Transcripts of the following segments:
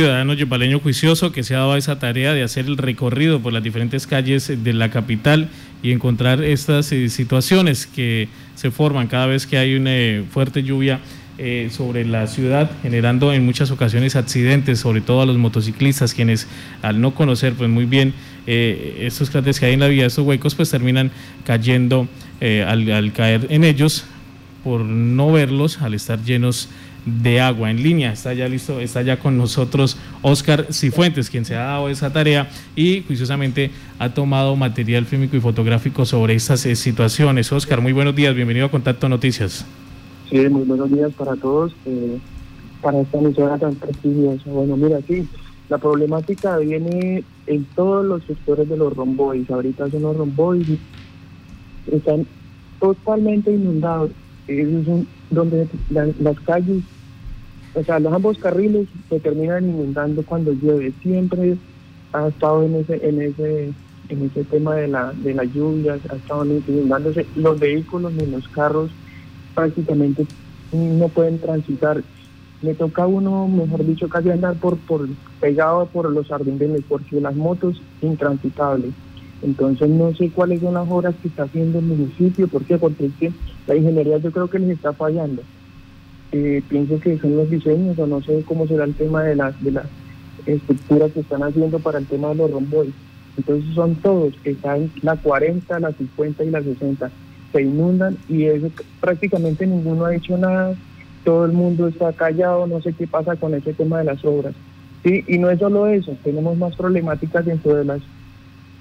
ciudadano yopaleño juicioso que se ha dado esa tarea de hacer el recorrido por las diferentes calles de la capital y encontrar estas eh, situaciones que se forman cada vez que hay una eh, fuerte lluvia eh, sobre la ciudad, generando en muchas ocasiones accidentes, sobre todo a los motociclistas, quienes al no conocer pues muy bien estos cráteres que hay en la vía, estos huecos, pues terminan cayendo al, al caer en ellos por no verlos, al estar llenos de agua en línea. Está ya listo, está ya con nosotros Oscar Cifuentes, quien se ha dado esa tarea y juiciosamente ha tomado material fílmico y fotográfico sobre estas eh, situaciones. Oscar, muy buenos días, bienvenido a Contacto Noticias. Sí, muy buenos días para todos, eh, para esta emisora tan prestigiosa. Bueno, mira, sí, la problemática viene en todos los sectores de los romboides. Ahorita son los romboides, están totalmente inundados. Son donde las calles o sea, los ambos carriles se terminan inundando cuando llueve. Siempre ha estado en ese, en ese, en ese tema de la, de las lluvias, ha estado inundándose. Los vehículos ni los carros prácticamente no pueden transitar. Le toca a uno, mejor dicho, casi andar por, por pegado por los ardendenes, porque las motos intransitables. Entonces no sé cuáles son las obras que está haciendo el municipio, ¿por qué? Porque la ingeniería yo creo que les está fallando. Eh, pienso que son los diseños o no sé cómo será el tema de las de las estructuras que están haciendo para el tema de los romboides. Entonces son todos, que están la 40, la 50 y la 60, se inundan y eso prácticamente ninguno ha dicho nada, todo el mundo está callado, no sé qué pasa con ese tema de las obras. Sí, y no es solo eso, tenemos más problemáticas dentro de las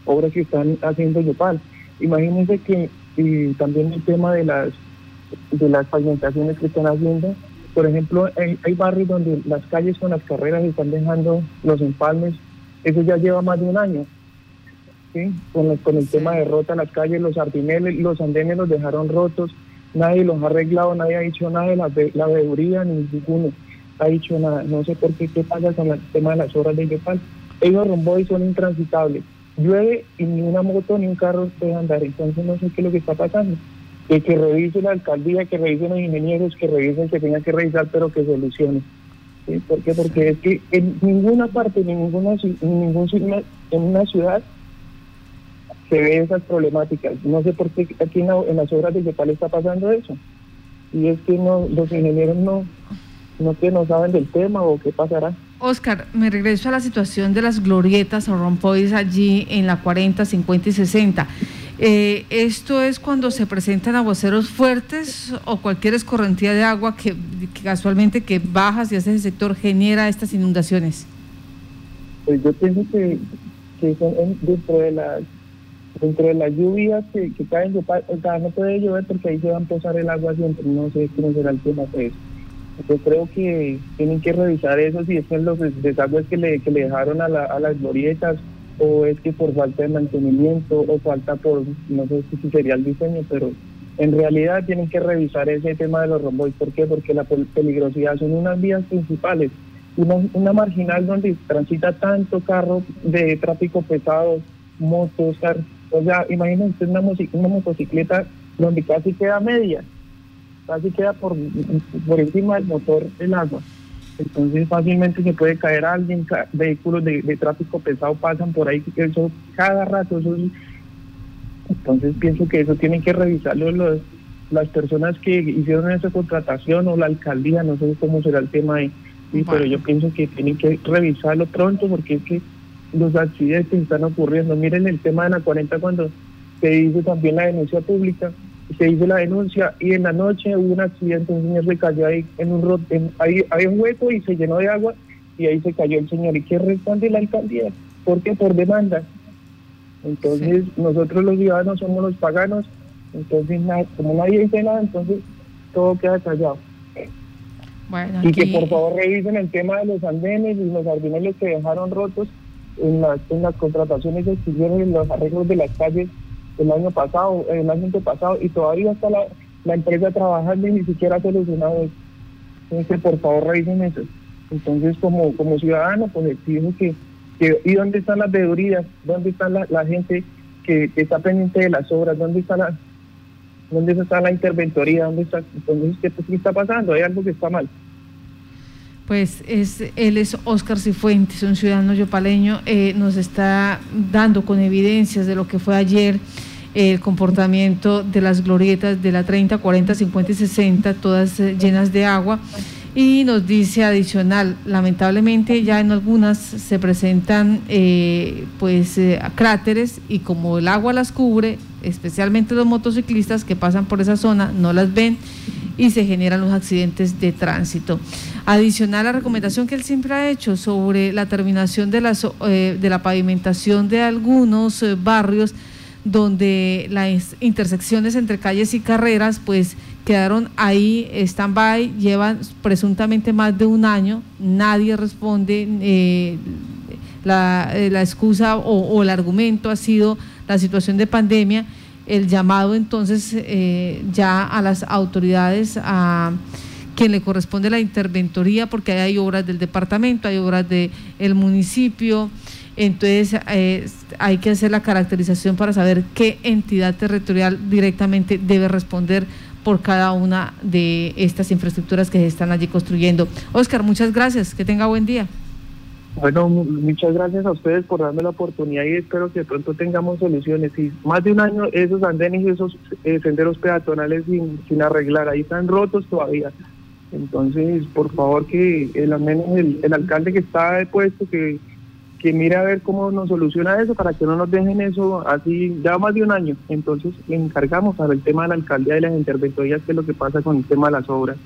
obras que están haciendo Yopal. Imagínense que y también el tema de las de las pavimentaciones que están haciendo. Por ejemplo, hay, barrios donde las calles con las carreras están dejando los empalmes. Eso ya lleva más de un año. ¿sí? Con, con el tema de rota las calles, los ardineles, los andenes los dejaron rotos. Nadie los ha arreglado, nadie ha dicho nada de la, la veeduría, ni ninguno ha dicho nada. No sé por qué, qué pasa con el tema de las obras de Yopal. Ellos y son intransitables. Llueve y ni una moto ni un carro puede andar. Entonces no sé qué es lo que está pasando que revise la alcaldía, que revisen los ingenieros, que revisen que tengan que revisar, pero que solucione. ¿Sí? ¿Por qué? Porque es que en ninguna parte, en ninguna, en ningún en una ciudad se ve esas problemáticas. No sé por qué aquí en, las obras de Yopal está pasando eso. Y es que no, los ingenieros no, no que no saben del tema o qué pasará. Oscar, me regreso a la situación de las glorietas o rompoides allí en la 40, 50 y 60. Eh, ¿Esto es cuando se presentan aguaceros fuertes o cualquier escorrentía de agua que, casualmente que baja hacia ese sector genera estas inundaciones? Pues yo pienso que, son dentro de las dentro de las lluvias que, caen, o sea, no puede llover porque ahí se va a empezar el agua siempre, no sé cómo será el tema de eso. Yo creo que tienen que revisar eso, si es en los desagües que le, que le dejaron a, a las glorietas o es que por falta de mantenimiento o falta por, no sé si sería el diseño, pero en realidad tienen que revisar ese tema de los romboides. ¿Por qué? Porque la peligrosidad son unas vías principales, una, una marginal donde transita tanto carro de tráfico pesado, motos, o sea, imagínense una, una motocicleta donde casi queda media, casi queda por, por encima del motor del agua. Entonces fácilmente se puede caer alguien, vehículos de, tráfico pesado pasan por ahí, eso cada rato, eso entonces pienso que eso tienen que revisarlo los, las personas que hicieron esa contratación o la alcaldía, no sé cómo será el tema ahí, pero yo pienso que tienen que revisarlo pronto porque es que los accidentes están ocurriendo. Miren el tema de la 40 cuando se hizo también la denuncia pública, se hizo la denuncia y en la noche hubo un accidente, un señor se cayó ahí en un en, ahí había un hueco y se llenó de agua y ahí se cayó el señor. ¿Y qué responde la alcaldía? ¿Por qué? Por demanda. Entonces nosotros los ciudadanos somos los paganos, entonces como nadie dice nada, entonces todo queda callado. Y que por favor revisen el tema de los andenes y los ardineles que dejaron rotos en las, en las contrataciones que hicieron en los arreglos de las calles el año pasado, el año pasado, y todavía está la, la empresa trabajando y ni siquiera ha solucionado eso. Entonces, por favor, revisen eso. Entonces, como, como ciudadano, pues exijo que, que, ¿y dónde están las veedurías? ¿Dónde está la, gente que, está pendiente de las obras? ¿Dónde está la, dónde está la interventoría? ¿Dónde está? Entonces, ¿qué, ¿qué está pasando? Hay algo que está mal. Pues es, él es Óscar Cifuentes, un ciudadano yopaleño, eh, nos está dando con evidencias de lo que fue ayer el comportamiento de las glorietas de la 30, 40, 50 y 60, todas eh, llenas de agua. Y nos dice adicional, lamentablemente ya en algunas se presentan eh, pues cráteres y como el agua las cubre, especialmente los motociclistas que pasan por esa zona no las ven y se generan los accidentes de tránsito. Adicional la recomendación que él siempre ha hecho sobre la terminación de, las, eh, de la pavimentación de algunos eh, barrios donde las intersecciones entre calles y carreras pues quedaron ahí stand-by, llevan presuntamente más de un año, nadie responde, eh, la, excusa o, o el argumento ha sido la situación de pandemia el llamado entonces eh, ya a las autoridades, a quien le corresponde la interventoría, porque hay obras del departamento, hay obras del municipio, entonces eh, hay que hacer la caracterización para saber qué entidad territorial directamente debe responder por cada una de estas infraestructuras que se están allí construyendo. Oscar, muchas gracias, que tenga buen día. Bueno, muchas gracias a ustedes por darme la oportunidad y espero que de pronto tengamos soluciones. Y más de un año esos andenes y esos eh, senderos peatonales sin, arreglar, ahí están rotos todavía. Entonces, por favor, que el, al menos el, alcalde que está puesto, que, que mire a ver cómo nos soluciona eso para que no nos dejen eso así ya más de un año. Entonces, le encargamos el tema de la alcaldía y las interventorías, que es lo que pasa con el tema de las obras.